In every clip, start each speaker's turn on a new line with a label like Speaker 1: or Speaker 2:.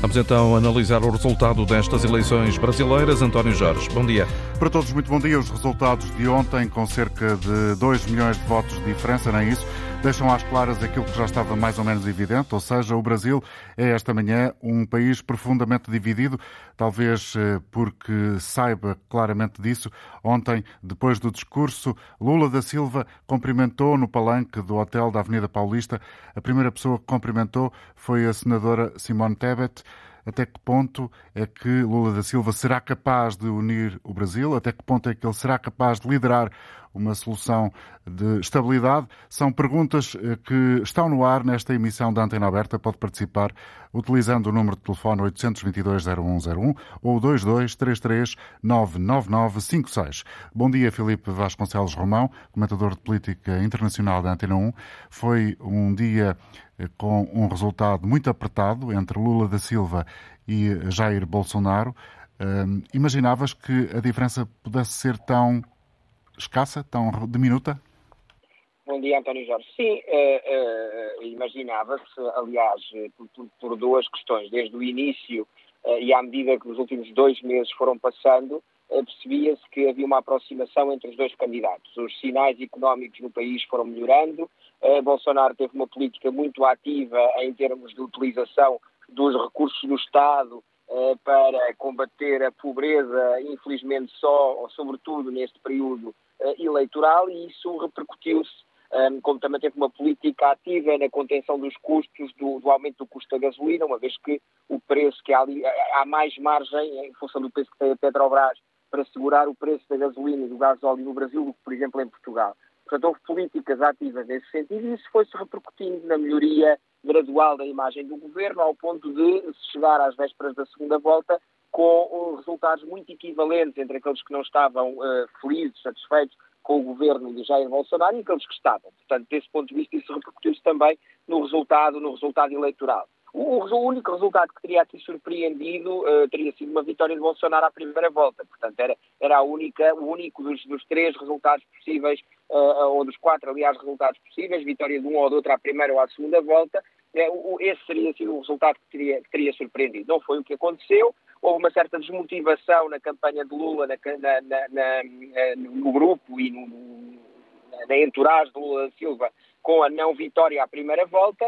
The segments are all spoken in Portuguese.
Speaker 1: Vamos então analisar o resultado destas eleições brasileiras. António Jorge, bom dia.
Speaker 2: Para todos, muito bom dia. Os resultados de ontem, com cerca de 2 milhões de votos de diferença, nem isso, deixam às claras aquilo que já estava mais ou menos evidente, ou seja, o Brasil é esta manhã um país profundamente dividido, talvez eh, porque saiba claramente disso. Ontem, depois do discurso, Lula da Silva cumprimentou no palanque do hotel da Avenida Paulista. A primeira pessoa que cumprimentou foi a senadora Simone Tebet até que ponto é que Lula da Silva será capaz de unir o Brasil, até que ponto é que ele será capaz de liderar uma solução de estabilidade. São perguntas eh, que estão no ar nesta emissão da Antena Aberta. Pode participar utilizando o número de telefone 822-0101 ou 2233-99956. Bom dia, Filipe Vasconcelos Romão, comentador de política internacional da Antena 1. Foi um dia com um resultado muito apertado entre Lula da Silva e Jair Bolsonaro. Uh, imaginavas que a diferença pudesse ser tão escassa, tão diminuta?
Speaker 3: Bom dia, António Jorge. Sim, uh, uh, imaginava-se, aliás, por, por, por, duas questões. Desde o início uh, e à medida que os últimos dois meses foram passando, percebia-se que havia uma aproximação entre os dois candidatos. Os sinais económicos no país foram melhorando. Bolsonaro teve uma política muito ativa em termos de utilização dos recursos do Estado para combater a pobreza, infelizmente só, ou sobretudo neste período uh, eleitoral e isso repercutiu-se, ehm, como também teve uma política ativa na contenção dos custos, do, do, aumento do custo da gasolina, uma vez que o preço que há ali, eh, há mais margem em função do preço que tem a Petrobras para segurar o preço da gasolina e do gás óleo no Brasil do que, por exemplo, em Portugal. Portanto, houve políticas ativas nesse sentido e isso foi-se repercutindo na melhoria gradual da imagem do governo, ao ponto de se chegar às vésperas da segunda volta com resultados muito equivalentes entre aqueles que não estavam uh, felizes, satisfeitos com o governo de Jair Bolsonaro e aqueles que estavam. Portanto, desse ponto de vista, isso repercutiu-se também no resultado, no resultado eleitoral. O, o, único resultado que teria aqui surpreendido uh, teria sido uma vitória de Bolsonaro à primeira volta. Portanto, era, era a única, o único dos, dos três resultados possíveis, uh, ou dos quatro, aliás, resultados possíveis, vitória de um ou de outro à primeira ou à segunda volta. Uh, esse seria sido o resultado que teria, que teria surpreendido. Não foi o que aconteceu houve uma certa desmotivação na campanha de Lula, na, na, na, no grupo e no, na entourage de Lula Silva com a não vitória à primeira volta,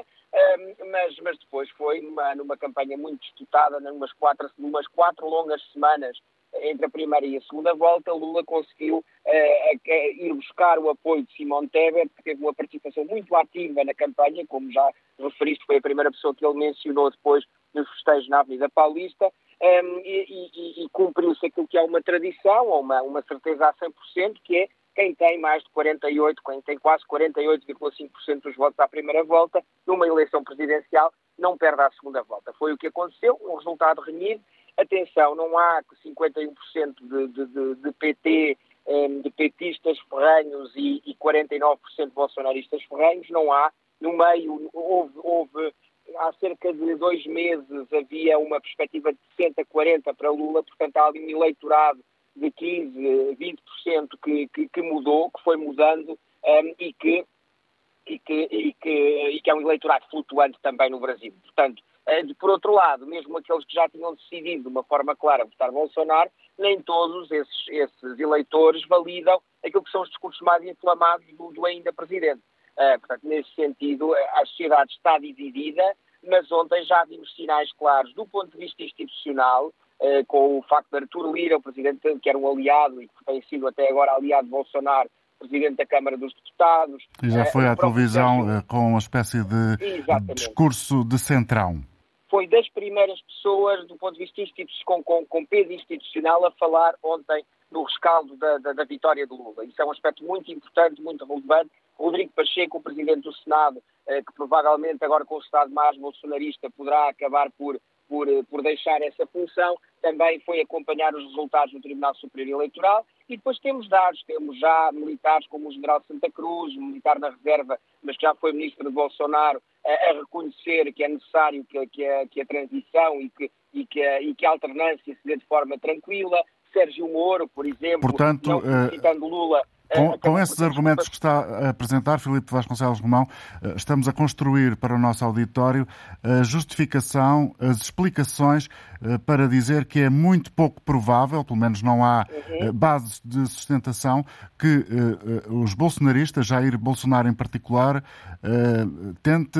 Speaker 3: mas, mas depois foi numa, numa campanha muito disputada, numas quatro, numas quatro longas semanas entre a primeira e a segunda volta, Lula conseguiu uh, ir buscar o apoio de Simone Tebet, que teve uma participação muito ativa na campanha, como já referiste, foi a primeira pessoa que ele mencionou depois nos festejos na Avenida Paulista, um, e, e, e cumpriu-se aquilo que é uma tradição, ou uma, uma certeza a 100%, que é quem tem mais de 48, quem tem quase 48,5% dos votos à primeira volta, numa eleição presidencial, não perde à segunda volta. Foi o que aconteceu, um resultado renhido. Atenção, não há 51% de, de, de, de PT, de petistas ferranhos e, e 49% de bolsonaristas ferranhos, não há. No meio houve, houve há cerca de dois meses havia uma perspectiva de 60-40 para Lula, portanto há ali um eleitorado de 15, 20% que, que, que mudou, que foi mudando um, e, que, e, que, e, que, e que é um eleitorado flutuante também no Brasil. Portanto, uh, por outro lado, mesmo aqueles que já tinham decidido de uma forma clara votar Bolsonaro, nem todos esses, esses eleitores validam aquilo que são os discursos mais inflamados do, do ainda presidente. Uh, portanto, nesse sentido, a sociedade está dividida, mas ontem já vimos sinais claros do ponto de vista institucional, uh, com o facto de Artur Lira, o presidente que era um aliado e que tem sido até agora aliado de Bolsonaro, presidente da Câmara dos Deputados.
Speaker 2: E já foi uh, à televisão com uma espécie de Exatamente. discurso de centrão
Speaker 3: foi das primeiras pessoas, do ponto de vista institucional, com, com, com peso institucional, a falar ontem no rescaldo da, da, da, vitória de Lula. Isso é um aspecto muito importante, muito relevante. Rodrigo Pacheco, o Presidente do Senado, eh, que provavelmente agora com o Estado mais bolsonarista poderá acabar por, por, eh, por deixar essa função, também foi acompanhar os resultados do Tribunal Superior Eleitoral. E depois temos dados, temos já militares como o General Santa Cruz, militar na reserva, mas que já foi Ministro de Bolsonaro, a, a reconhecer que é necessário que, que, a, que a transição e que, e que, a, e que a alternância se dê de forma tranquila. Sérgio Moro, por exemplo,
Speaker 2: Portanto,
Speaker 3: não uh, Lula,
Speaker 2: Com, com esses argumentos que está a apresentar, Filipe Vasconcelos Romão, eh, estamos a construir para o nosso auditório a justificação, as explicações eh, para dizer que é muito pouco provável, pelo menos não há uhum. bases de sustentação, que os bolsonaristas, Jair Bolsonaro em particular, tente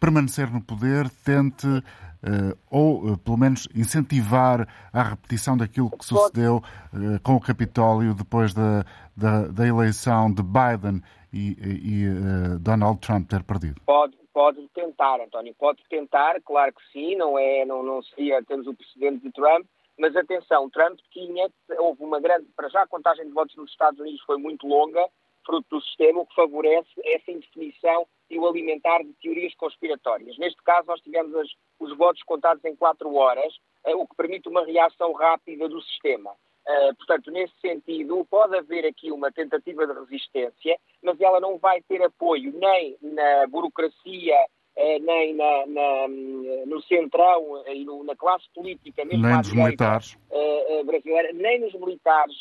Speaker 2: permanecer no poder, tente uh, ou uh, pelo menos incentivar a repetição daquilo que sucedeu uh, com o Capitólio depois da, da, da eleição de Biden e, e Donald Trump ter perdido?
Speaker 3: Pode, pode tentar, António, pode tentar, claro que sim, não é, não, não seria, temos o precedente de Trump, mas atenção, Trump tinha, houve uma grande, para já a contagem de votos nos Estados Unidos foi muito longa, fruto do sistema, o que favorece essa indefinição e o alimentar de teorias conspiratórias. Neste caso, nós tivemos as, os votos contados em quatro horas, uh, o que permite uma reação rápida do sistema. Uh, portanto, nesse sentido, pode haver aqui uma tentativa de resistência, mas ela não vai ter apoio nem na burocracia, uh, nem na, na, no centrão e na classe política,
Speaker 2: mesmo nem nos militares.
Speaker 3: brasileira, nem nos militares,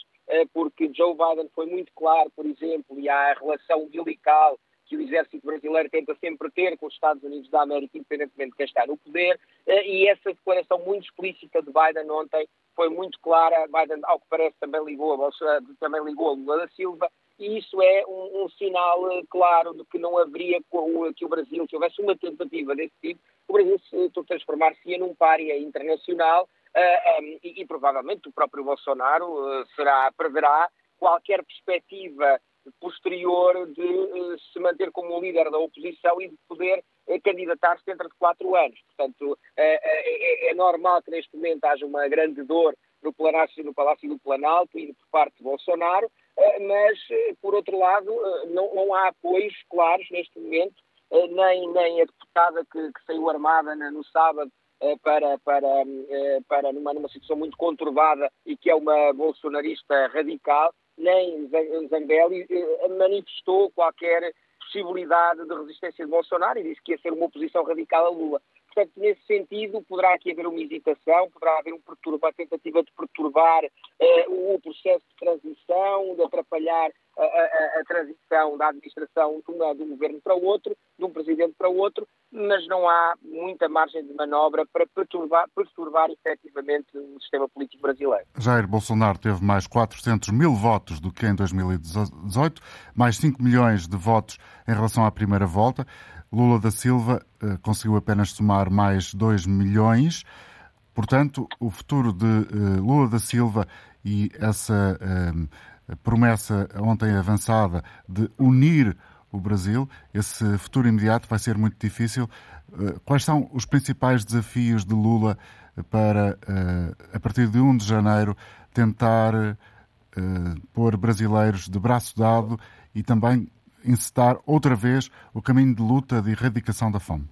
Speaker 3: porque Joe Biden foi muito claro, por exemplo, e há a relação umbilical que o exército brasileiro tenta sempre ter com os Estados Unidos da América, independentemente de quem está no poder, eh, e essa declaração muito explícita de Biden ontem foi muito clara. Biden, ao que parece, também ligou a, também ligou a Lula da Silva, e isso é um, um sinal eh, claro de que não haveria que o Brasil, que houvesse uma tentativa desse tipo, o Brasil se transformar-se num pária internacional um, e, provavelmente o próprio Bolsonaro uh, será, perderá qualquer perspectiva posterior de uh, se manter como líder da oposição e de poder uh, candidatar-se dentro de quatro anos. Portanto, uh, é, é, normal que neste momento haja uma grande dor no Palácio, no Palácio do Planalto e por parte de Bolsonaro, mas, por outro lado, não, não, há apoios claros neste momento, nem, nem a deputada que, que saiu armada no sábado para, para, para numa, numa situação muito conturbada e que é uma bolsonarista radical, nem Zambelli eh, manifestou qualquer possibilidade de resistência de Bolsonaro e disse que ia ser uma oposição radical a Lula. Portanto, nesse sentido, poderá aqui haver uma hesitação, poderá haver um uma tentativa de perturbar uh, o processo de transição, de atrapalhar a, a, a transição da administração de, uma, de um governo para o outro, de um presidente para o outro, mas não há muita margem de manobra para perturbar, perturbar efetivamente o sistema político brasileiro.
Speaker 2: Jair Bolsonaro teve mais 400 mil votos do que em 2018, mais 5 milhões de votos em relação à primeira volta. Lula da Silva uh, conseguiu apenas somar mais 2 milhões. Portanto, o futuro de uh, Lula da Silva e essa uh, promessa ontem avançada de unir o Brasil, esse futuro imediato vai ser muito difícil. Quais são os principais desafios de Lula para, a partir de 1 de janeiro, tentar pôr brasileiros de braço dado e também incitar outra vez o caminho de luta de erradicação da fome?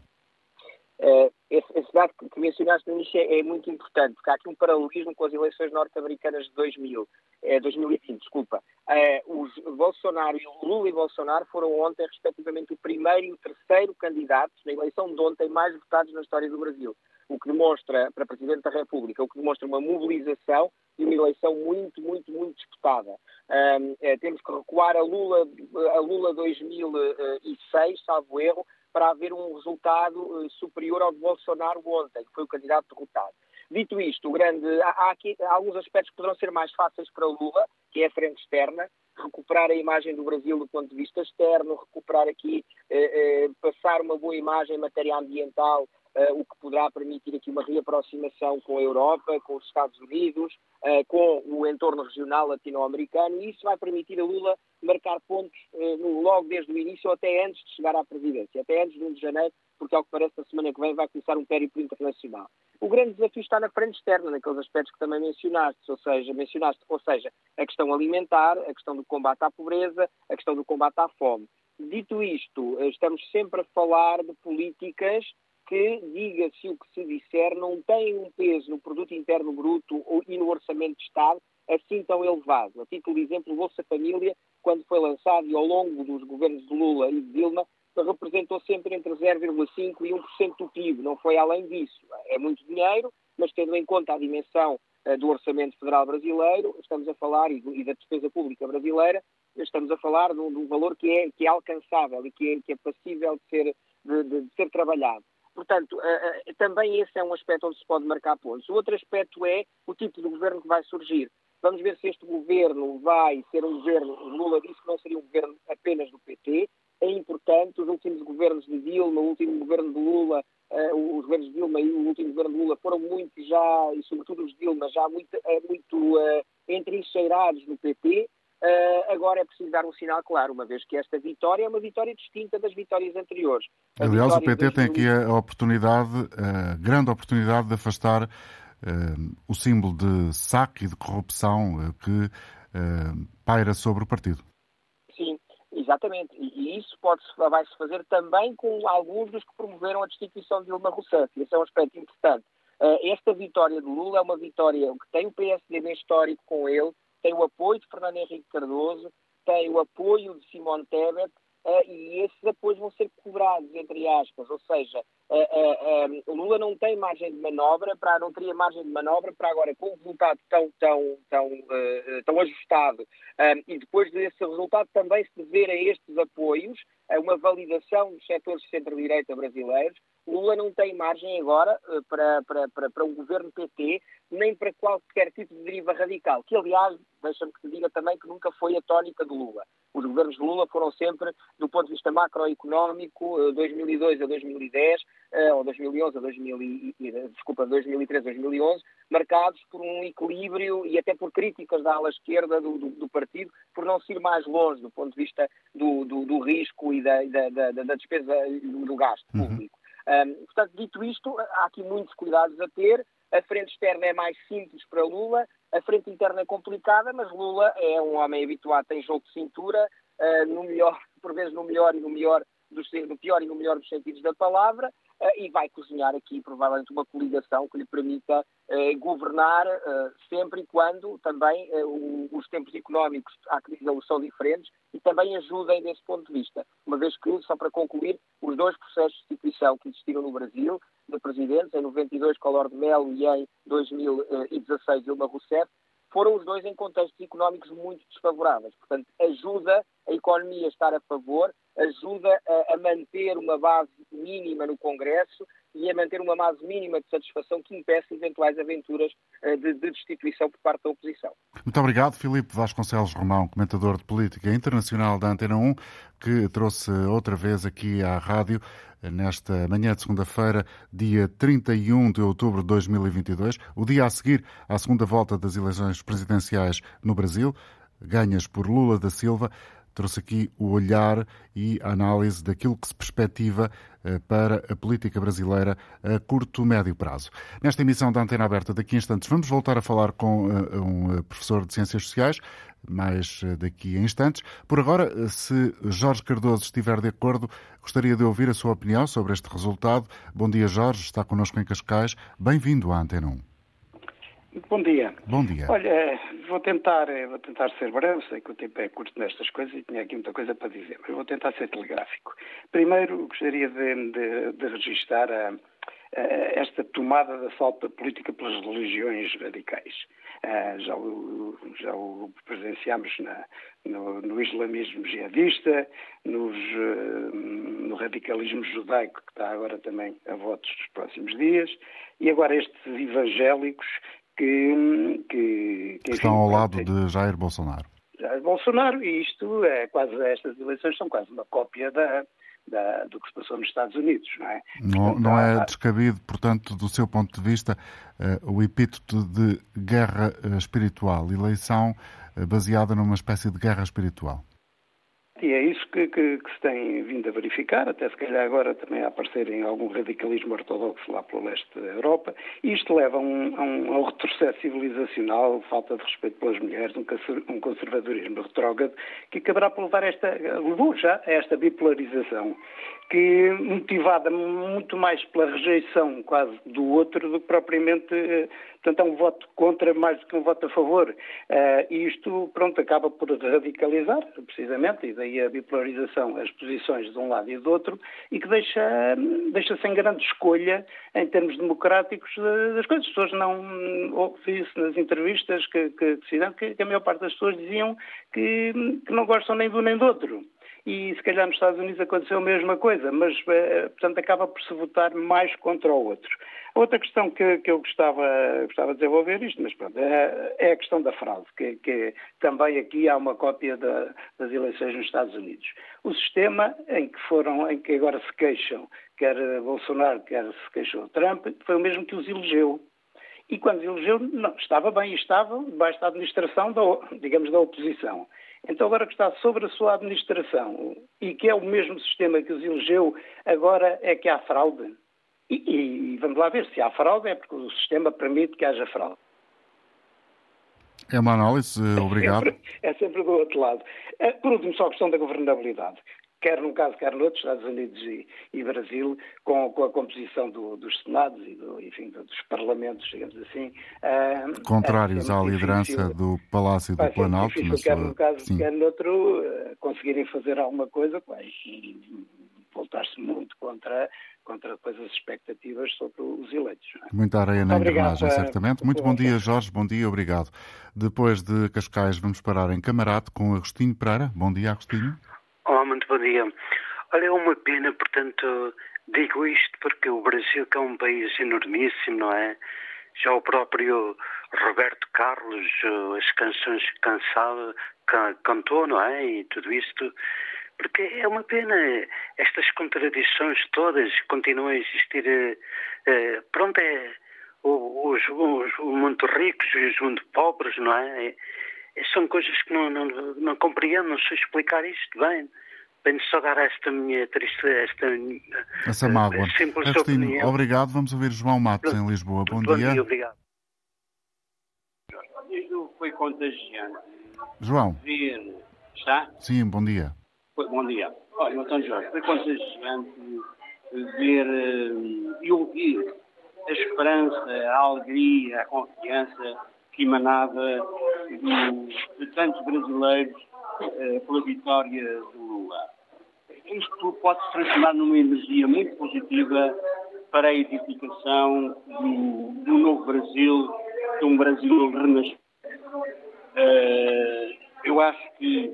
Speaker 3: Dado que mencionaste no início é, é, muito importante, porque há aqui um paralelismo com as eleições norte-americanas de 2000, eh, 2020, desculpa. Uh, os Bolsonaro, Lula e Bolsonaro foram ontem, respectivamente, o primeiro e o terceiro candidato na eleição de ontem mais votados na história do Brasil o que demonstra, para Presidente da República, o que demonstra uma mobilização e uma eleição muito, muito, muito disputada. Um, é, temos que recuar a Lula, a Lula 2006, salvo erro, para haver um resultado uh, superior ao de Bolsonaro ontem, que foi o candidato derrotado. Dito isto, grande, há, aqui há alguns aspectos que poderão ser mais fáceis para Lula, que é a frente externa, recuperar a imagem do Brasil do ponto de vista externo, recuperar aqui, eh, eh, passar uma boa imagem em matéria ambiental o que poderá permitir aqui uma reaproximação com a Europa, com os Estados Unidos, uh, com o entorno regional latino-americano, e isso vai permitir a Lula marcar pontos uh, logo desde o início, até antes de chegar à presidência, até antes de 1 de janeiro, porque, ao que parece, na semana que vem vai começar um périplo internacional. O grande desafio está na frente externa, naqueles aspectos que também mencionaste, ou seja, mencionaste, ou seja, a questão alimentar, a questão do combate à pobreza, a questão do combate à fome. Dito isto, estamos sempre a falar de políticas que, diga-se o que se disser, não tem um peso no produto interno bruto e no orçamento de Estado assim tão elevado. A título de exemplo, o Bolsa Família, quando foi lançado e ao longo dos governos de Lula e de Dilma, representou sempre entre 0,5% e 1% do PIB, não foi além disso. É muito dinheiro, mas tendo em conta a dimensão uh, do orçamento federal brasileiro, estamos a falar, e, da despesa pública brasileira, estamos a falar de um, valor que é, que é alcançável e que é, que é passível de ser, de, de ser trabalhado. Portanto, uh, uh, também esse é um aspecto onde se pode marcar pontos. O outro aspecto é o tipo de governo que vai surgir. Vamos ver se este governo vai ser um governo. Lula disse que não seria um governo apenas do PT. É importante. Os últimos governos de Dilma, o último governo de Lula, uh, os governos de Dilma e o último governo de Lula foram muito já, e sobretudo os de Dilma, já muito, muito uh, no PT. Uh, agora é preciso dar um sinal claro, uma vez que esta vitória é uma vitória distinta das vitórias anteriores.
Speaker 2: A Aliás, o PT tem aqui a oportunidade, a grande oportunidade de afastar uh, o símbolo de saque e de corrupção uh, que paira sobre o partido.
Speaker 3: Sim, exatamente. E, isso vai-se fazer também com alguns dos que promoveram a destituição de Dilma Rousseff. Esse é um aspecto importante. esta vitória de Lula é uma vitória que tem o PSD bem histórico com ele, tem o apoio de Fernando Henrique Cardoso, tem o apoio de Simone Tebet, Uh, e esses apoios vão ser cobrados, entre aspas, ou seja, uh, uh, Lula não tem margem de manobra, para, não teria margem de manobra para agora, com um resultado tão, tão, tão, tão ajustado, e depois desse resultado também se dever a estes apoios, a uma validação dos setores de centro-direita brasileiros, Lula não tem margem agora para, para, para, para um governo PT, nem para qualquer tipo de deriva radical, que aliás, deixa-me que te diga também que nunca foi a tónica de Lula. Os governos de Lula foram sempre, do ponto de vista macroeconómico, 2002 eh, a 2010, eh, ou 2011 a 2000, desculpa, 2013 a 2011, marcados por um equilíbrio e até por críticas da ala esquerda do, do, do partido, por não se ir mais longe do ponto de vista do, do risco e da, da, da, da despesa do gasto uhum. público. Uhum. Portanto, dito isto, há aqui muitos cuidados a ter. A frente externa é mais simples para Lula, a frente interna é complicada, mas Lula é um homem habituado, tem jogo de cintura, uh, no melhor, por vezes no melhor e no melhor dos, no pior e no melhor dos sentidos da palavra, uh, e vai cozinhar aqui provavelmente uma coligação que lhe permita governar sempre e quando também os tempos económicos, que dizer, são diferentes e também ajudem desse ponto de vista. Uma vez que, só para concluir, os dois processos de instituição que existiram no Brasil, de presidentes, em 92 Collor de Mello e em 2016 Dilma Rousseff, foram os dois em contextos económicos muito desfavoráveis. Portanto, ajuda a economia a estar a favor, ajuda a, a manter uma base mínima no Congresso e a manter uma base mínima de satisfação que impeça eventuais aventuras uh, de, de, destituição por parte da oposição.
Speaker 2: Muito obrigado, Filipe Vasconcelos Romão, comentador de política internacional da Antena 1, que trouxe outra vez aqui à rádio eh, nesta manhã de segunda-feira, dia 31 de outubro de 2022, o dia a seguir à segunda volta das eleições presidenciais no Brasil, ganhas por Lula da Silva trouxe aqui o olhar e a análise daquilo que se perspectiva eh, para a política brasileira a curto, médio prazo. Nesta emissão da Antena Aberta, daqui a instantes, vamos voltar a falar com eh, um eh, professor de Ciências Sociais, mais daqui a instantes. Por agora, se Jorge Cardoso estiver de acordo, gostaria de ouvir a sua opinião sobre este resultado. Bom dia, Jorge, está connosco em Cascais. Bem-vindo à Antena 1.
Speaker 4: Bom dia.
Speaker 2: Bom dia.
Speaker 4: Olha, vou tentar, eh, vou tentar ser breve, sei que o tempo é curto nestas coisas e tinha aqui muita coisa para dizer, mas vou tentar ser telegráfico. Primeiro, gostaria de, de, de registrar a, a, esta tomada da falta política pelas religiões radicais. Uh, já, o, já o presenciámos na, no, no, islamismo jihadista, nos, uh, no radicalismo judaico, que está agora também a votos dos próximos dias, e agora estes evangélicos que, que,
Speaker 2: que estão ao lado de Jair Bolsonaro.
Speaker 4: Jair Bolsonaro, e isto é quase, estas eleições são quase uma cópia da, da, do que se passou nos Estados Unidos, não é?
Speaker 2: Não, portanto, não é há... descabido, portanto, do seu ponto de vista, uh, o epíteto de guerra uh, espiritual, eleição uh, baseada numa espécie de guerra espiritual.
Speaker 4: E é isso que, que, que, se tem vindo a verificar, até se calhar agora também a aparecer em algum radicalismo ortodoxo lá pelo leste da Europa. Isto leva a um, a um, a um retrocesso civilizacional, falta de respeito pelas mulheres, um conservadorismo retrógrado, que acabará por levar esta, levou já a esta bipolarização que motivada muito mais pela rejeição quase do outro do que propriamente, eh, portanto, é um voto contra mais do que um voto a favor. Uh, e isto, pronto, acaba por radicalizar, precisamente, e daí a bipolarização, as posições de um lado e do outro, e que deixa, deixa sem grande escolha, em termos democráticos, das coisas. As pessoas não, ouvi-se nas entrevistas que, que, que, que, a maior parte das pessoas diziam que, que não gostam nem do nem do outro e se calhar nos Estados Unidos aconteceu a mesma coisa, mas, eh, portanto, acaba por se votar mais contra o outro. A outra questão que, que eu gostava, gostava de desenvolver isto, mas pronto, é, é a questão da fraude, que, que, também aqui há uma cópia da, das eleições nos Estados Unidos. O sistema em que foram, em que agora se queixam, quer Bolsonaro, quer se queixou Trump, foi o mesmo que os elegeu. E quando elegeu, não, estava bem, estava debaixo da administração, da, digamos, da oposição. Então, agora que está sobre a sua administração e que é o mesmo sistema que os elegeu, agora é que há fraude. E, e vamos lá ver se há fraude, é porque o sistema permite que haja fraude.
Speaker 2: É uma análise, obrigado.
Speaker 4: É sempre, é sempre do outro lado. Eh, por último, só a questão da governabilidade quer num caso, quer no outro, Estados Unidos e, e Brasil, com, com, a composição do, dos Senados e do, enfim, dos Parlamentos, digamos assim.
Speaker 2: Uh, Contrários é à liderança do Palácio do Planalto.
Speaker 4: Difícil, quer num caso, sim. quer no outro, uh, conseguirem fazer alguma coisa e voltar-se muito contra, contra depois as expectativas sobre os eleitos. É?
Speaker 2: Muita areia na engrenagem, certamente. Muito bom dia, Jorge. Bom dia, obrigado. Depois de Cascais, vamos parar em Camarate com Agostinho Pereira. Bom dia, Agostinho.
Speaker 5: Bom dia. Olha, é uma pena, portanto, digo isto porque o Brasil, que é um país enormíssimo, não é? Já o próprio Roberto Carlos, as canções que cansava, cantou, não é? E tudo isto. Porque é uma pena estas contradições todas continuam a existir. Eh, eh, pronto, é os, os, muito ricos e os muito pobres, não é? são coisas que não, não, não compreendo, não sei explicar isto bem. Venho só dar esta minha tristeza, esta
Speaker 2: Essa mágoa. simples Agostinho, opinião. obrigado. Vamos ouvir João Matos em Lisboa. Bom, Bom dia. dia.
Speaker 5: Obrigado.
Speaker 6: Isto foi contagiante.
Speaker 2: João.
Speaker 6: Ver, está?
Speaker 2: Sim, bom dia.
Speaker 6: Foi, bom dia. Olha, António Jorge, foi contagiante ver e ouvir a esperança, a alegria, a confiança que emanava do, de tantos brasileiros uh, pela vitória do Lula. Isto pode se transformar numa energia muito positiva para a edificação do, do novo Brasil, de um Brasil renascido. Uh, eu acho que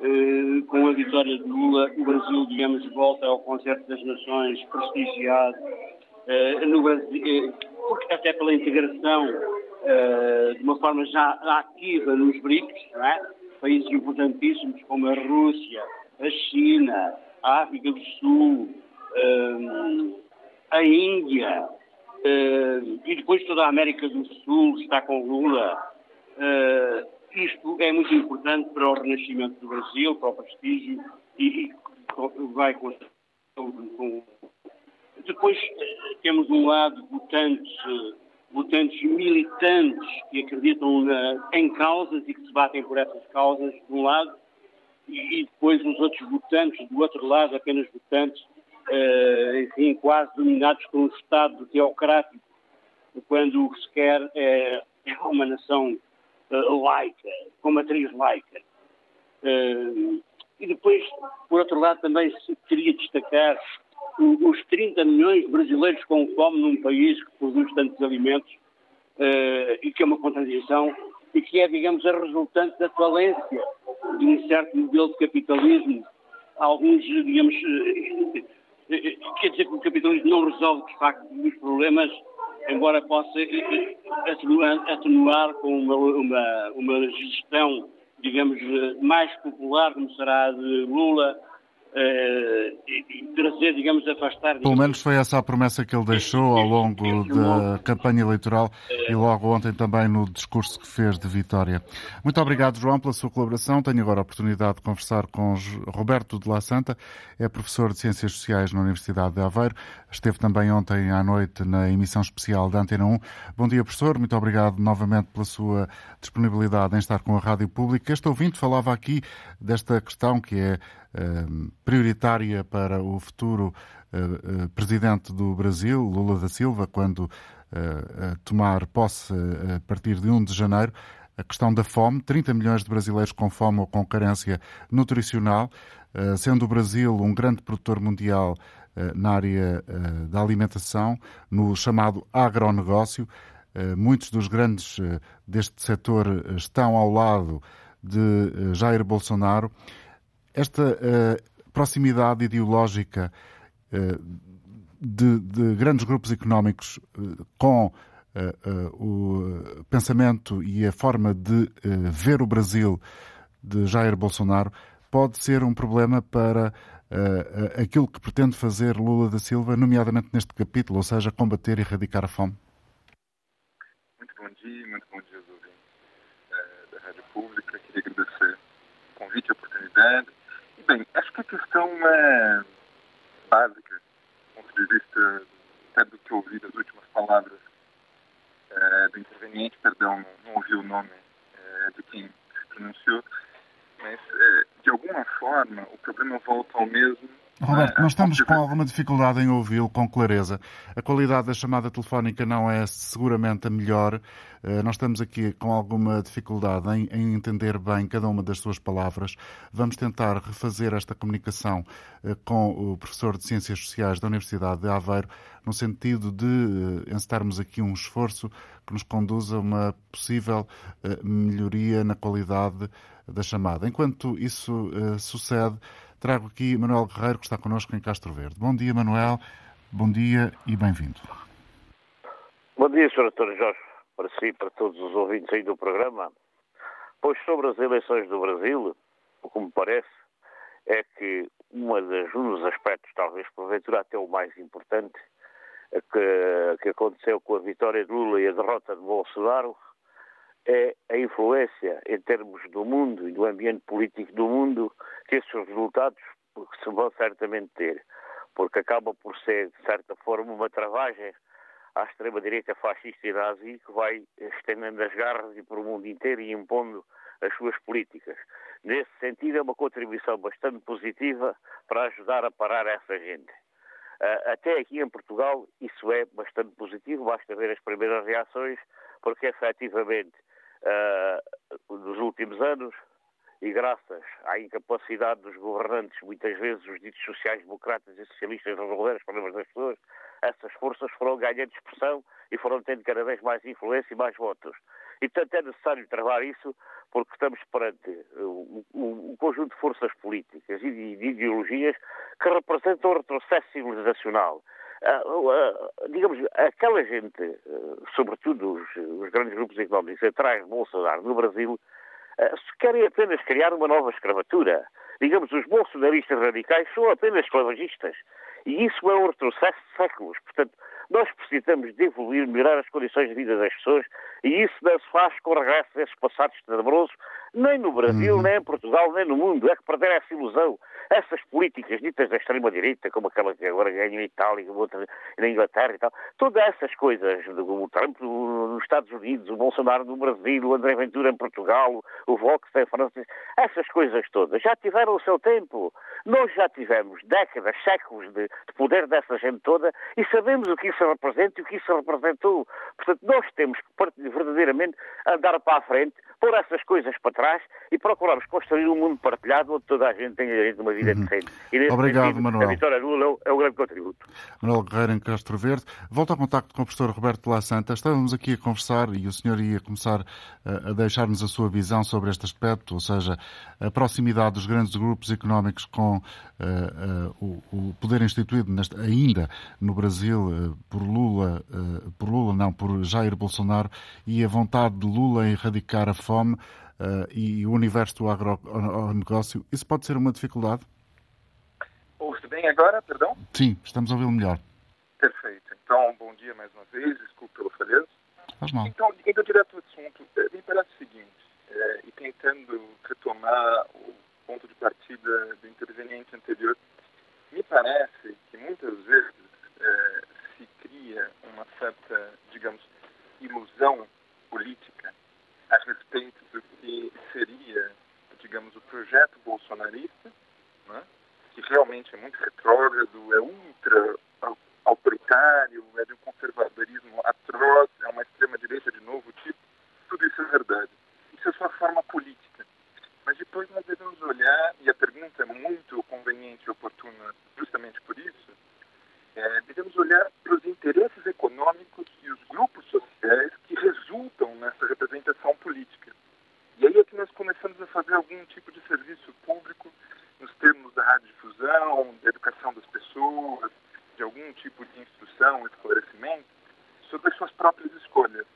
Speaker 6: uh, com a vitória de Lula, o Brasil, digamos, volta ao concerto das nações prestigiado uh, no Brasil, porque até pela integração de uma forma já ativa nos BRICS, é? Países importantíssimos como a Rússia, a China, a África do Sul, uh, a Índia, uh, e depois toda a América do Sul está com Lula. isto é muito importante para o renascimento do Brasil, para o prestígio e, vai com, depois temos um lado votantes votantes militantes que acreditam na, em causas e que se batem por essas causas, de um lado, e, e depois os outros votantes, do outro lado, apenas votantes, uh, enfim, quase dominados por um Estado teocrático, quando o que se quer é, é uma nação uh, laica, com matriz laica. Uh, e depois, por outro lado, também queria destacar os 30 milhões de brasileiros com fome num país que produz tantos alimentos uh, e que é uma contradição e que é, digamos, a resultante da falência de um certo modelo de capitalismo. Alguns, digamos, uh, quer dizer que o capitalismo não resolve, de facto, os problemas, embora possa atenuar, atenuar com uma, uma, uma gestão, digamos, mais popular, como será a de Lula, Uh, e, trazer, digamos, afastar.
Speaker 2: Pelo menos foi essa a promessa que ele deixou ao longo da campanha eleitoral e logo ontem também no discurso que fez de vitória. Muito obrigado, João, pela sua colaboração. Tenho agora a oportunidade de conversar com Roberto de La Santa, é professor de Ciências Sociais na Universidade de Aveiro. Esteve também ontem à noite na emissão especial da Antena 1. Bom dia, professor. Muito obrigado novamente pela sua disponibilidade em estar com a Rádio Pública. Este ouvinte falava aqui desta questão que é prioritária para o futuro presidente do Brasil, Lula da Silva, quando tomar posse a partir de 1 de janeiro a questão da fome. 30 milhões de brasileiros com fome ou com carência nutricional, sendo o Brasil um grande produtor mundial na área da alimentação, no chamado agronegócio. Muitos dos grandes deste setor estão ao lado de Jair Bolsonaro. Esta proximidade ideológica de, de grandes grupos económicos com o pensamento e a forma de ver o Brasil de Jair Bolsonaro pode ser um problema para uh, aquilo que pretende fazer Lula da Silva, nomeadamente neste capítulo, ou seja, combater e erradicar a fome?
Speaker 7: Muito bom dia, muito bom dia aos ouvintes uh, da Rádio Pública. Queria agradecer o convite e a oportunidade. Bem, acho que a questão é básica, do ponto de vista até do que ouvi das últimas palavras uh, do interveniente, perdão, não, ouvi o nome de quem se pronunciou, mas de alguma forma o problema volta ao mesmo.
Speaker 2: Roberto, nós estamos com alguma dificuldade em ouvi-lo com clareza. A qualidade da chamada telefónica não é seguramente a melhor. Eh, nós estamos aqui com alguma dificuldade em, em, entender bem cada uma das suas palavras. Vamos tentar refazer esta comunicação eh, com o professor de Ciências Sociais da Universidade de Aveiro, no sentido de eh, encetarmos aqui um esforço que nos conduza a uma possível melhoria na qualidade da chamada. Enquanto isso sucede, trago aqui Manuel Guerreiro, que está connosco em Castro Verde. Bom dia, Manuel. Bom dia e bem-vindo.
Speaker 8: Bom dia, Sr. Dr. Jorge, para si e para todos os ouvintes aí do programa. Pois sobre as eleições do Brasil, o que me parece é que um dos aspectos, talvez porventura até o mais importante, que, que aconteceu com a vitória de Lula e a derrota de Bolsonaro, é a influência em termos do mundo e do ambiente político do mundo que esses resultados se vão certamente ter, porque acaba por ser, de certa forma, uma travagem à extrema-direita fascista e nazi que vai estendendo as garras e por o mundo inteiro e impondo as suas políticas. Nesse sentido, é uma contribuição bastante positiva para ajudar a parar essa gente. Ah, até aqui em Portugal, isso é bastante positivo, basta ver as primeiras reações, porque efetivamente uh, dos últimos anos e graças à incapacidade dos governantes, muitas vezes os ditos sociais-democratas e socialistas, de resolver os problemas das pessoas, essas forças foram ganhando expressão e foram tendo cada vez mais influência e mais votos. E, portanto, é necessário travar isso porque estamos perante um, um, conjunto de forças políticas e de, de ideologias que representam o retrocesso civilizacional. Uh, uh, digamos, aquela gente, sobretudo os, os, grandes grupos económicos atrás de Bolsonaro no Brasil, se querem apenas criar uma nova escravatura. Digamos, os bolsonaristas radicais são apenas esclavagistas. E isso é um retrocesso de séculos. Portanto, nós precisamos de evoluir, melhorar as condições de vida das pessoas e isso não se faz com regresso a esses passados tenebrosos, nem no Brasil, uhum. nem em Portugal, nem no mundo. É que perder essa ilusão. Essas políticas ditas da extrema-direita, como aquela que agora ganha em Itália, outra na Inglaterra e tal, todas essas coisas, o Trump nos Estados Unidos, o Bolsonaro no Brasil, o André Ventura em Portugal, o Vox em França, essas coisas todas já tiveram o seu tempo. Nós já tivemos décadas, séculos de, de poder dessa gente toda e sabemos o que isso representa e o que isso representou. Portanto, nós temos que verdadeiramente andar para a frente, pôr essas coisas para trás e procurarmos construir um mundo partilhado onde toda a gente tenha direito a uma vida uhum. decente. E
Speaker 2: Obrigado,
Speaker 8: sentido,
Speaker 2: Manuel.
Speaker 8: A vitória Lula é o grande contributo.
Speaker 2: Manuel Guerreiro, em Castro Verde. Volto ao contacto com o professor Roberto La Santa. Estávamos aqui a conversar e o senhor ia começar eh, a deixar-nos a sua visão sobre este aspecto, ou seja, a proximidade dos grandes grupos económicos com uh, uh, o, o, poder instituído neste, ainda no Brasil uh, por Lula, por Lula não, por Jair Bolsonaro e a vontade de Lula em erradicar a fome e o universo do agronegócio. Isso pode ser uma dificuldade?
Speaker 7: Ouve-se bem agora, perdão?
Speaker 2: Sim, estamos a ouvi-lo melhor.
Speaker 7: Perfeito. Então, bom dia mais uma vez, desculpe pelo falhanço.
Speaker 2: Faz mal.
Speaker 7: Então, indo direto ao assunto, me parece o seguinte, é, e tentando retomar o ponto de partida do interveniente anterior, me parece que muitas vezes é, se cria uma certa, digamos, ilusão política a respeito do que seria, digamos, o projeto bolsonarista né? que realmente é muito retrógrado, é ultra autoritário, é de um conservadorismo atroz, é uma extrema-direita de novo tipo, tudo isso é verdade. Isso é sua forma política. Mas depois nós devemos olhar, e a pergunta é muito conveniente e oportuna justamente por isso, é, devemos olhar para os interesses econômicos e os grupos sociais que resultam nessa representação política. E aí é que nós começamos a fazer algum tipo de serviço público nos termos da radiodifusão, da educação das pessoas, de algum tipo de instrução, esclarecimento, sobre as suas próprias escolhas.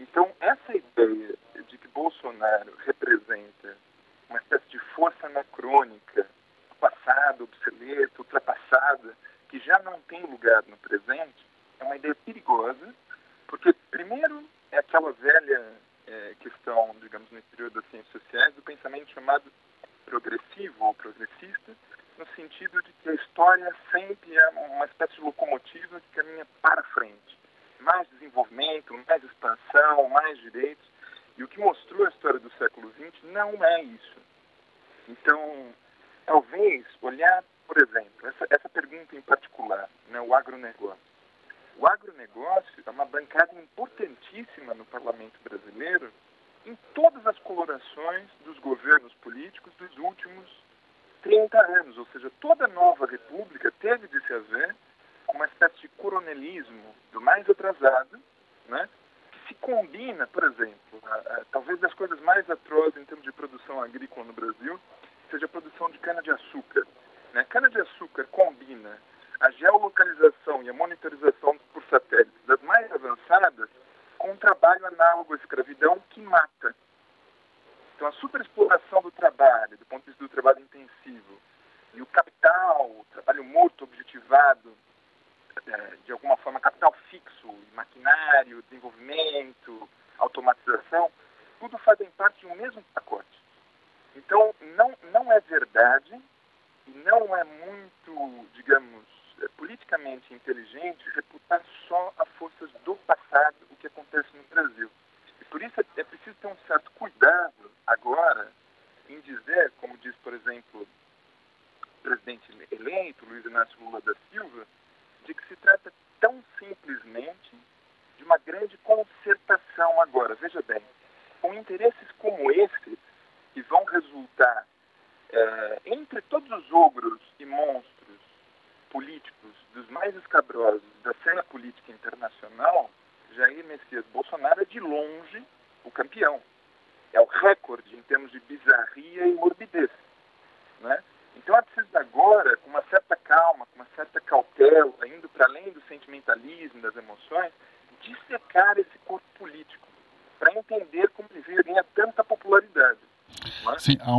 Speaker 7: Então, essa ideia de que Bolsonaro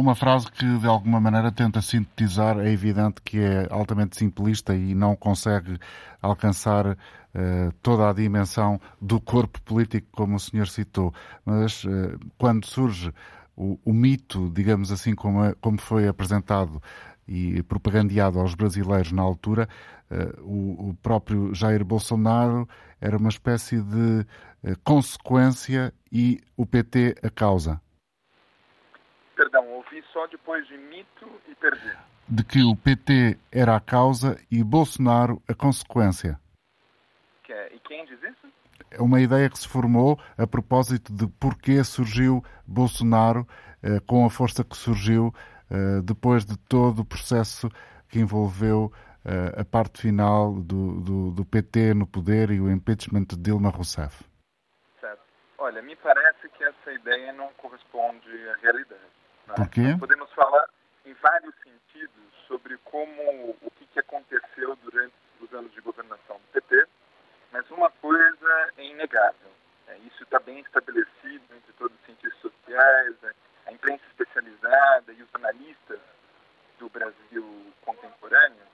Speaker 7: uma
Speaker 2: frase que de alguma maneira tenta sintetizar, é evidente que é altamente simplista e não consegue alcançar uh, toda a dimensão do corpo político, como o senhor citou, mas uh, quando surge o, o, mito, digamos assim, como, é, como foi apresentado e propagandeado aos brasileiros na altura, uh, o, o, próprio Jair Bolsonaro era uma espécie de consequência e o PT a causa.
Speaker 7: Perdão, ouvi só depois de mito e perdi.
Speaker 2: De que o PT era a causa e Bolsonaro a consequência.
Speaker 7: Que é, e quem diz isso?
Speaker 2: É uma ideia que se formou a propósito de porquê surgiu Bolsonaro eh, com a força que surgiu eh, depois de todo o processo que envolveu eh, a parte final do, do, do, PT no poder e o impeachment de Dilma Rousseff.
Speaker 7: Certo. Olha, me parece que essa ideia não corresponde à realidade.
Speaker 2: Né? Por quê?
Speaker 7: Podemos falar em vários sentidos sobre como o que, que aconteceu durante os anos de governação do PT, mas uma coisa é inegável. É, isso está bem estabelecido entre todos os cientistas sociais, né? a imprensa especializada e os analistas do Brasil contemporâneo,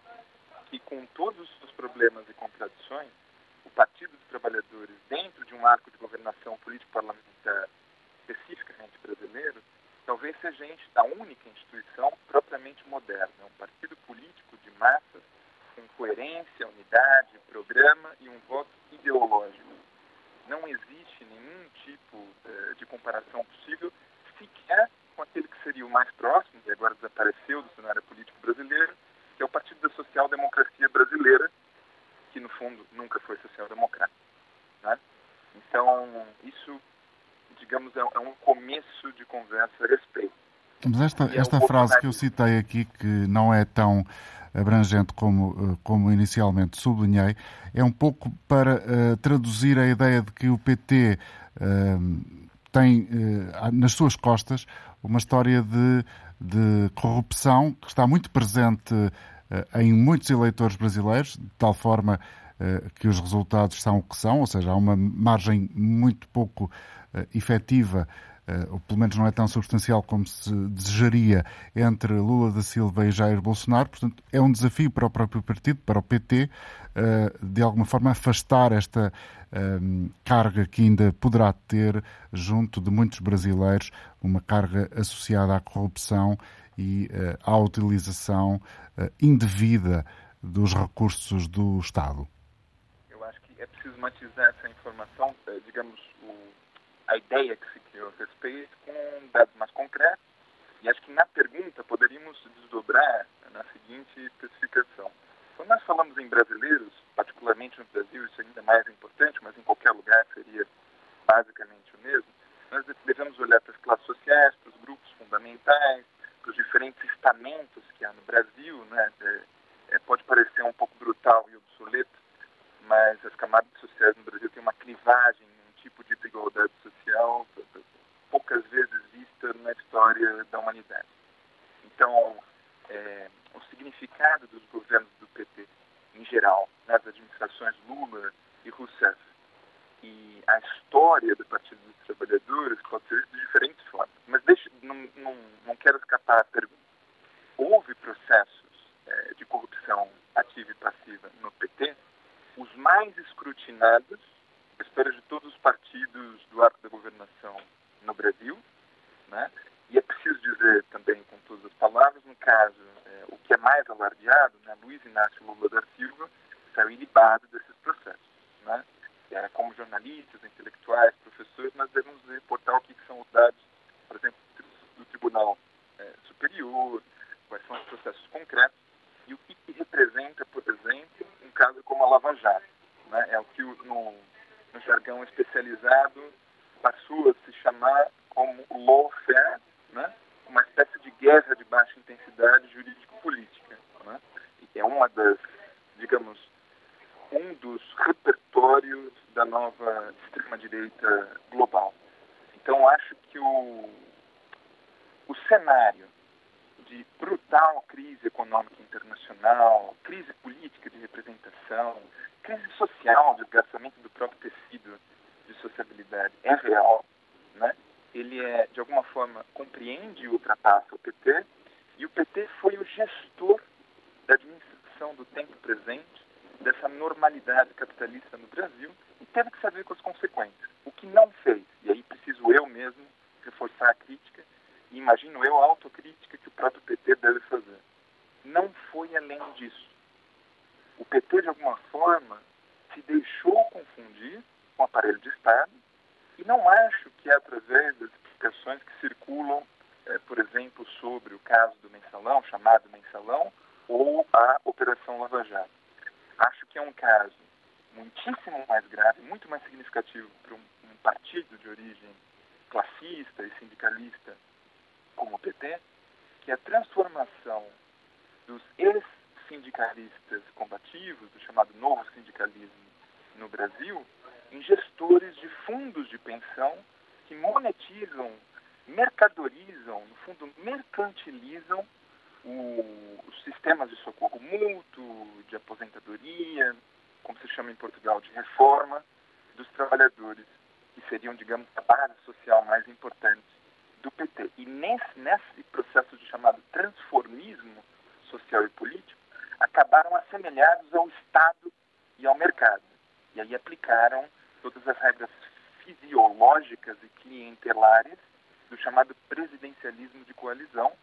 Speaker 7: que com todos os problemas e contradições, o Partido dos Trabalhadores, dentro de um arco de governação político-parlamentar especificamente brasileiro, talvez seja a única instituição propriamente moderna, um partido político de massas com coerência, unidade, programa e um voto ideológico. Não existe nenhum tipo uh, de comparação possível, sequer com aquele que seria o mais próximo, e agora desapareceu do cenário político brasileiro, que é o Partido da Social Democracia Brasileira, que no fundo nunca foi social-democrata. Né? Então, isso, digamos, é, é um começo de conversa a respeito.
Speaker 2: Mas esta, é esta frase que eu citei aqui, que não é tão abrangente como, eh, como inicialmente sublinhei, é um pouco para uh, traduzir a ideia de que o PT uh, eh, tem uh, nas suas costas uma história de, de corrupção que está muito presente em muitos eleitores brasileiros, de tal forma que os resultados são o que são, ou seja, há uma margem muito pouco efetiva eh, ou pelo menos não é tão substancial como se desejaria, entre Lula da Silva e Jair Bolsonaro. Portanto, é um desafio para o próprio partido, para o PT, eh, de alguma forma afastar esta eh, carga que ainda poderá ter junto de muitos brasileiros, uma carga associada à corrupção e à utilização indevida dos recursos do Estado.
Speaker 7: Eu acho que é preciso matizar essa informação, digamos, a ideia que se criou a respeito com dados mais concretos. E acho que na pergunta poderíamos desdobrar na seguinte especificação. Quando nós falamos em brasileiros, particularmente no Brasil, isso é ainda mais importante, mas em qualquer lugar seria basicamente o mesmo, nós devemos olhar para as classes sociais, para os grupos fundamentais, para os diferentes estamentos que há no Brasil. Né? É, é, pode parecer um pouco brutal e obsoleto, mas as camadas sociais no Brasil têm uma clivagem tipo de desigualdade social poucas vezes vista na história da humanidade. Então, é, o significado dos governos do PT, em geral, nas administrações Lula e Rousseff, e a história do Partido dos Trabalhadores pode ser de diferentes formas. Mas deixe, não, não, não quero escapar à pergunta. Houve processos é, de corrupção ativa e passiva no PT, os mais escrutinados a história de todos os partidos do arco da governação no Brasil, né? E é preciso dizer também, com todas as palavras, no caso, é, o que é mais alardeado, né, Luiz Inácio Lula da Silva saiu ilibado desses processos, né? É, como jornalistas, intelectuais, professores, nós devemos reportar o que são os dados, por exemplo, do Tribunal é, Superior, quais são os processos concretos e o que, que representa, por exemplo, um caso como a Lava Jato. Né? É o que no, no jargão especializado, passou a se chamar como lawfare, né? uma espécie de guerra de baixa intensidade jurídico-política. Né? E é uma das, digamos, um dos repertórios da nova extrema-direita global. Então, acho que o, o cenário de brutal crise econômica internacional, crise política de representação, crise social, desgastamento do próprio tecido de sociabilidade é real, né? ele é, de alguma forma, compreende e ultrapassa o PT, e o PT foi o gestor da administração do tempo presente, dessa normalidade capitalista no Brasil, e teve que saber com as consequências. O que não fez, e aí preciso eu mesmo reforçar a crítica, e imagino eu a autocrítica que o próprio PT deve fazer. Não foi além disso. O PT, de alguma forma, se deixou confundir com o aparelho de Estado e não acho que é através das explicações que circulam, é, por exemplo, sobre o caso do mensalão, chamado mensalão, ou a Operação Lava Jato. Acho que é um caso muitíssimo mais grave, muito mais significativo para um, um partido de origem classista e sindicalista como o PT, que a transformação dos ex-sindicalistas combativos, do chamado novo sindicalismo no Brasil, em gestores de fundos de pensão que monetizam, mercadorizam, no fundo, mercantilizam o, os sistemas de socorro mútuo, de aposentadoria, como se chama em Portugal, de reforma dos trabalhadores, que seriam, digamos, a base social mais importante do PT. E nesse, nesse processo de chamado transformismo social e político, acabaram assemelhados ao Estado e ao mercado. E aí aplicaram todas as regras fisiológicas e clientelares do chamado presidencialismo de coalizão,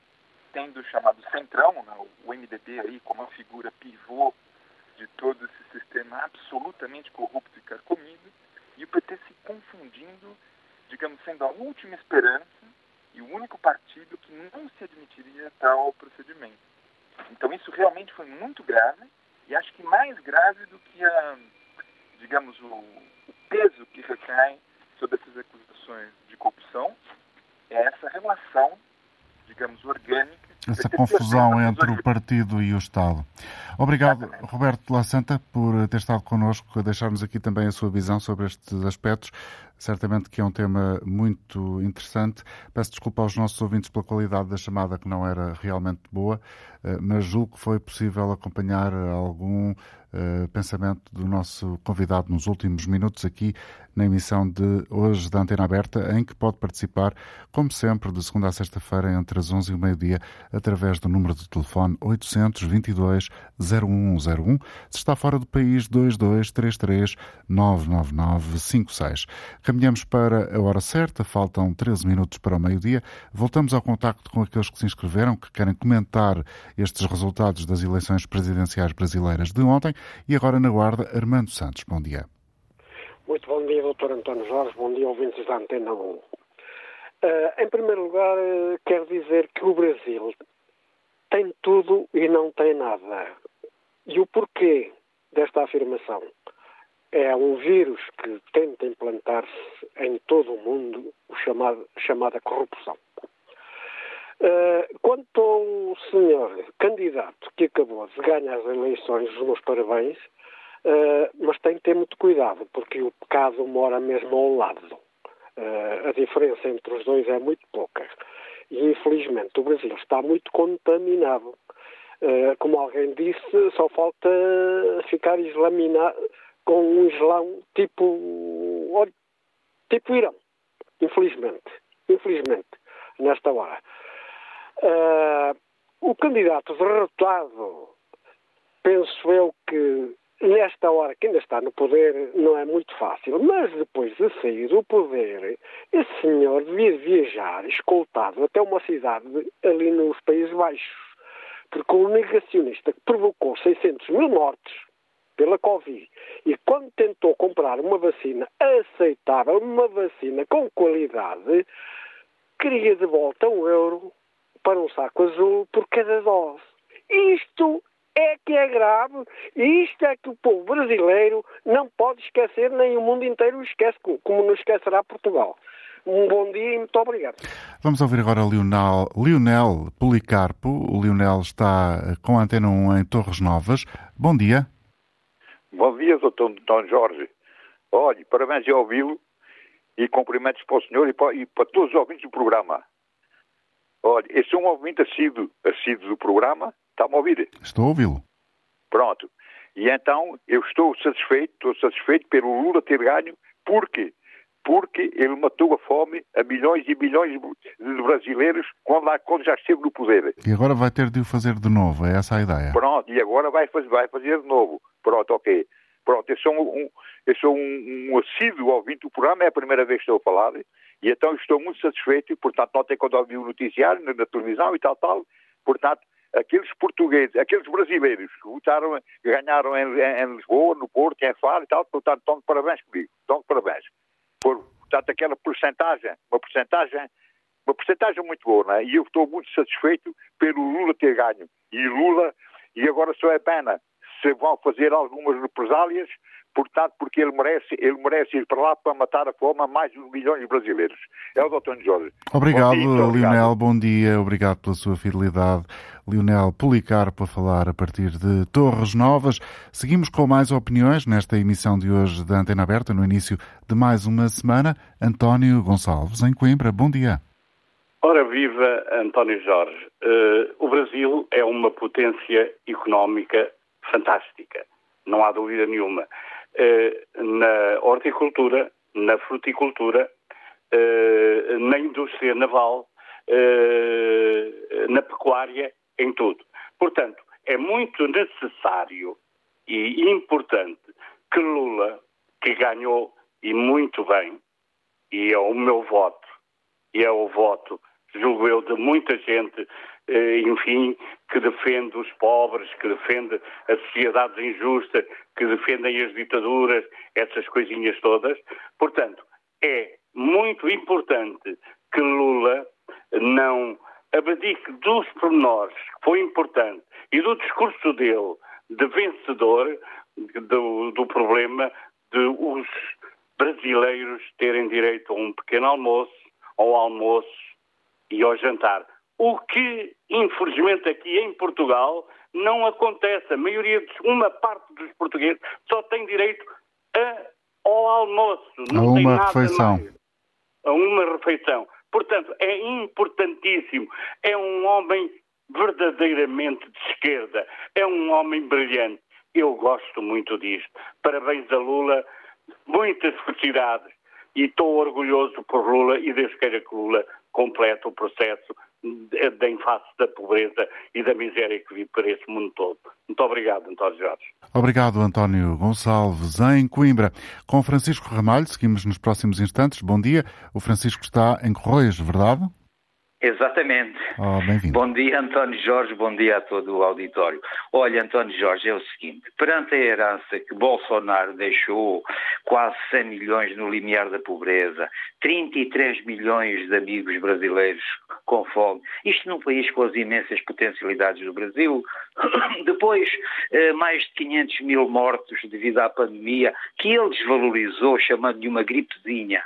Speaker 7: tendo o chamado centrão, né, o MDB aí como a figura pivô de todo esse sistema absolutamente corrupto e carcomido, e o PT se confundindo, digamos, sendo a última esperança e o único partido que não se admitiria tal procedimento. Então isso realmente foi muito grave e acho que mais grave do que a, digamos, o, peso que recai sobre essas acusações de corrupção é essa relação, digamos, orgânica
Speaker 2: essa confusão entre o partido e o Estado. Obrigado, Roberto La Santa, por ter estado connosco, a deixar-nos aqui também a sua visão sobre estes aspectos. Certamente que é um tema muito interessante. Peço desculpa aos nossos ouvintes pela qualidade da chamada, que não era realmente boa, eh, mas julgo que foi possível acompanhar algum uh, pensamento do nosso convidado nos últimos minutos aqui na emissão de hoje da Antena Aberta, em que pode participar, como sempre, de segunda a sexta-feira, entre as 11 e o meio-dia, através do número de telefone 822 0101. Se está fora do país, 2233 999 56. Caminhamos para a hora certa, faltam 13 minutos para o meio-dia. Voltamos ao contacto com aqueles que se inscreveram, que querem comentar estes resultados das eleições presidenciais brasileiras de ontem. E agora na Guarda, Armando Santos. Bom dia.
Speaker 9: Muito bom dia, Dr. António Jorge. Bom dia, ouvintes da Antena 1. Eh, em primeiro lugar, uh, quero dizer que o Brasil tem tudo e não tem nada. E o porquê desta afirmação? É um vírus que tenta implantar-se em todo o mundo, o chamado, chamada corrupção. Uh, quanto ao senhor candidato que acabou de ganhar as eleições, os meus parabéns, Uh, mas tem que ter muito cuidado, porque o pecado mora mesmo ao lado. Uh, a diferença entre os dois é muito pouca. E, infelizmente, o Brasil está muito contaminado. Uh, como alguém disse, só falta ficar islaminado com um islão tipo, tipo Irão. Infelizmente. Infelizmente, nesta hora. o candidato derrotado, penso eu que nesta hora que ainda está no poder não é muito fácil, mas depois de sair do poder, esse senhor devia viajar escoltado até uma cidade ali nos Países Baixos, porque o negacionista que provocou 600 mil mortes pela Covid e quando tentou comprar uma vacina aceitável, uma vacina com qualidade, queria de volta um euro para um saco azul por cada dose. Isto é que é grave e isto é que o povo brasileiro não pode esquecer, nem o mundo inteiro esquece, como não esquecerá Portugal. Um bom dia e muito obrigado.
Speaker 2: Vamos ouvir agora Lionel, Lionel Policarpo. O Lionel está com a Antena 1 em Torres Novas. Bom dia.
Speaker 10: Bom dia, doutor Dom Jorge. Olhe, parabéns de ouvi-lo e cumprimentos para o senhor e para, e para, todos os ouvintes do programa. Olha, esse é um ouvinte assíduo, assíduo do programa Está-me a ouvir?
Speaker 2: Estou a ouvi-lo.
Speaker 10: Pronto. E então eu estou satisfeito, estou satisfeito pelo Lula ter ganho. Porquê? Porque ele matou a fome a milhões e milhões de brasileiros quando, lá, quando já esteve no poder.
Speaker 2: E agora vai ter de o fazer de novo, é essa a ideia?
Speaker 10: Pronto, e agora vai fazer, vai fazer de novo. Pronto, ok. Pronto, eu sou um, eu sou um, um assíduo ouvinte do programa, é a primeira vez que estou a falar, e então estou muito satisfeito, portanto, ontem quando ouvi o noticiário na, na televisão e tal, tal, portanto, aqueles portugueses, aqueles brasileiros que votaram, ganharam em, em, Lisboa, no Porto, em Faro e tal, portanto, estão de parabéns comigo, estão de parabéns. Por, portanto, aquela porcentagem, uma porcentagem, uma porcentagem muito boa, não é? E eu estou muito satisfeito pelo Lula ter ganho. E Lula, e agora só é pena se vão fazer algumas represálias, portanto, porque ele merece, ele merece ir para lá para matar a fome a mais de um milhão de brasileiros. É o Dr. Jorge.
Speaker 2: Obrigado, dia, Lionel. Bom dia. Obrigado pela sua fidelidade. Lionel Policarpo a falar a partir de Torres Novas. Seguimos com mais opiniões nesta emissão de hoje da Antena Aberta, no início de mais uma semana. António Gonçalves, em Coimbra. Bom dia.
Speaker 11: Ora, viva António Jorge. Uh, o Brasil é uma potência económica fantástica, não há dúvida nenhuma. Uh, na horticultura, na fruticultura, uh, na indústria naval, na pecuária em tudo. Portanto, é muito necessário e importante que Lula, que ganhou e muito bem, e é o meu voto, e é o voto, julgo eu, de muita gente, eh, enfim, que defende os pobres, que defende as sociedades injustas, que defendem as ditaduras, essas coisinhas todas. Portanto, é muito importante que Lula não abdique dos pormenores, que foi importante, e do discurso dele de vencedor do, do problema de os brasileiros terem direito a um pequeno almoço, ao almoço e ao jantar. O que, infelizmente, aqui em Portugal não acontece. A maioria, uma parte dos portugueses só tem direito a, ao almoço. Não
Speaker 2: a
Speaker 11: tem
Speaker 2: uma
Speaker 11: nada
Speaker 2: refeição.
Speaker 11: Mais. A uma refeição. Portanto, é importantíssimo. É um homem verdadeiramente de esquerda. É um homem brilhante. Eu gosto muito disto. Parabéns a Lula. Muitas felicidades. E estou orgulhoso por Lula e Deus queira que Lula complete o processo em face da pobreza e da miséria que vive por esse mundo todo. Muito obrigado, António Jorge.
Speaker 2: Obrigado, António Gonçalves, em Coimbra. Com Francisco Ramalho, seguimos nos próximos instantes. Bom dia. O Francisco está em Correios, verdade?
Speaker 12: Exatamente.
Speaker 2: Oh.
Speaker 12: Bom dia, António Jorge, bom dia a todo o auditório. Olha, António Jorge, é o seguinte: perante a herança que Bolsonaro deixou, quase 100 milhões no limiar da pobreza, 33 milhões de amigos brasileiros com fome, isto num país com as imensas potencialidades do Brasil, depois eh, mais de 500 mil mortos devido à pandemia, que ele desvalorizou chamando de uma gripezinha.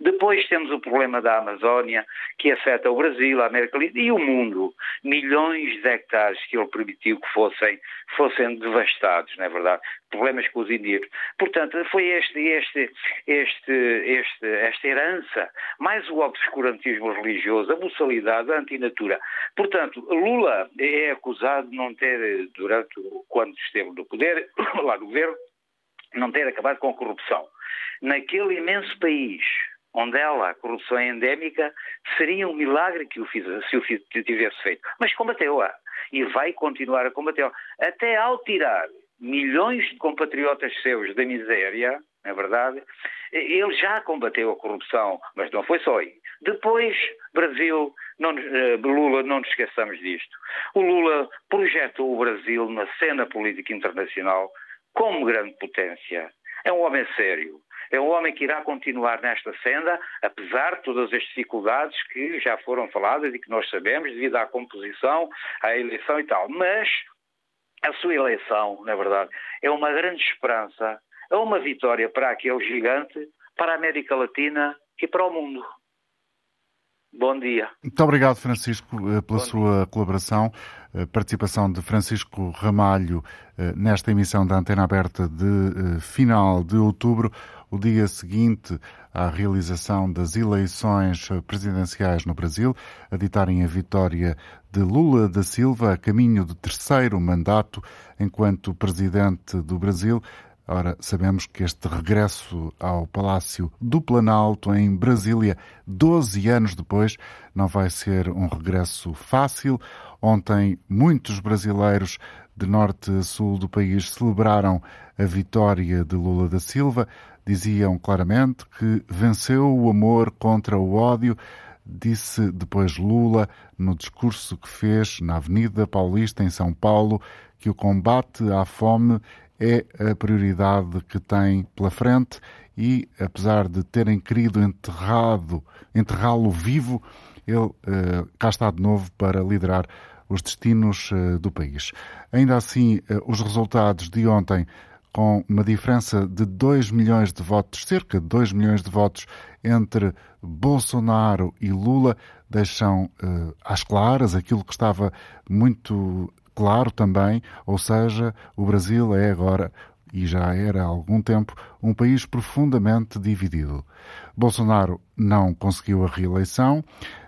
Speaker 12: Depois temos o problema da Amazónia, que afeta o Brasil a América Latina e o mundo. Milhões de hectares que ele permitiu que fossem, fossem devastados, não é verdade? Problemas com os indígenas. Portanto, foi este, este, este, este, esta herança, mais o obscurantismo religioso, a buçalidade, a antinatura. Portanto, Lula é acusado de não ter, durante quando esteve no poder, lá no governo, não ter acabado com a corrupção. Naquele imenso país, onde ela, a corrupção é endémica, seria um milagre que o fizesse, se o tivesse feito. Mas combateu-a e vai continuar a combatê-la. Até ao tirar milhões de compatriotas seus da miséria, é verdade, ele já combateu a corrupção, mas não foi só aí. Depois, Brasil, não, eh, Lula, não nos esqueçamos disto. O Lula projetou o Brasil na cena política internacional como grande potência. É um homem sério. É um homem que irá continuar nesta senda, apesar de todas as dificuldades que já foram faladas e que nós sabemos devido à composição, à eleição e tal. Mas a sua eleição, na verdade, é uma grande esperança, é uma vitória para aquele gigante, para a América Latina e para o mundo. Bom dia.
Speaker 2: Muito obrigado, Francisco, eh, pela Bom sua dia. colaboração. A participação de Francisco Ramalho eh, nesta emissão da Antena Aberta de eh, final de outubro, o dia seguinte à realização das eleições presidenciais no Brasil, a ditarem a vitória de Lula da Silva a caminho de terceiro mandato enquanto presidente do Brasil. Ora, sabemos que este regresso ao Palácio do Planalto, em Brasília, 12 anos depois, não vai ser um regresso fácil. Ontem, muitos brasileiros de norte a sul do país celebraram a vitória de Lula da Silva. Diziam claramente que venceu o amor contra o ódio. Disse depois Lula, no discurso que fez na Avenida Paulista, em São Paulo, que o combate à fome é a prioridade que tem pela frente e, apesar de terem querido enterrado, enterrá-lo vivo, ele uh, cá está de novo para liderar os destinos uh, do país. Ainda assim, uh, os resultados de ontem, com uma diferença de 2 milhões de votos, cerca de 2 milhões de votos entre Bolsonaro e Lula, deixam às claras aquilo que estava muito claro também, ou seja, o Brasil é agora e já era há algum tempo, um país profundamente dividido. Bolsonaro não conseguiu a reeleição,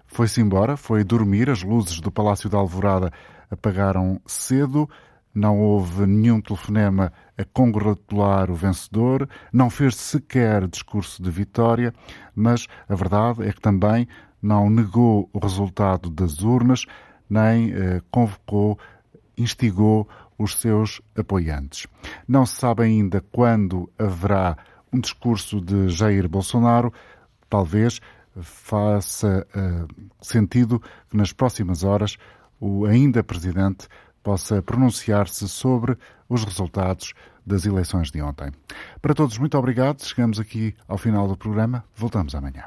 Speaker 2: foi-se embora, foi dormir, as luzes do Palácio da Alvorada apagaram cedo, não houve nenhum telefonema a congratular o vencedor, não fez sequer discurso de vitória, mas a verdade é que também não negou o resultado das urnas, nem eh, convocou instigou os seus apoiantes. Não se sabe ainda quando haverá um discurso de Jair Bolsonaro, talvez faça uh, sentido que nas próximas horas o ainda presidente possa pronunciar-se sobre os resultados das eleições de ontem. Para todos, muito obrigado. Chegamos aqui ao final do programa. Voltamos amanhã.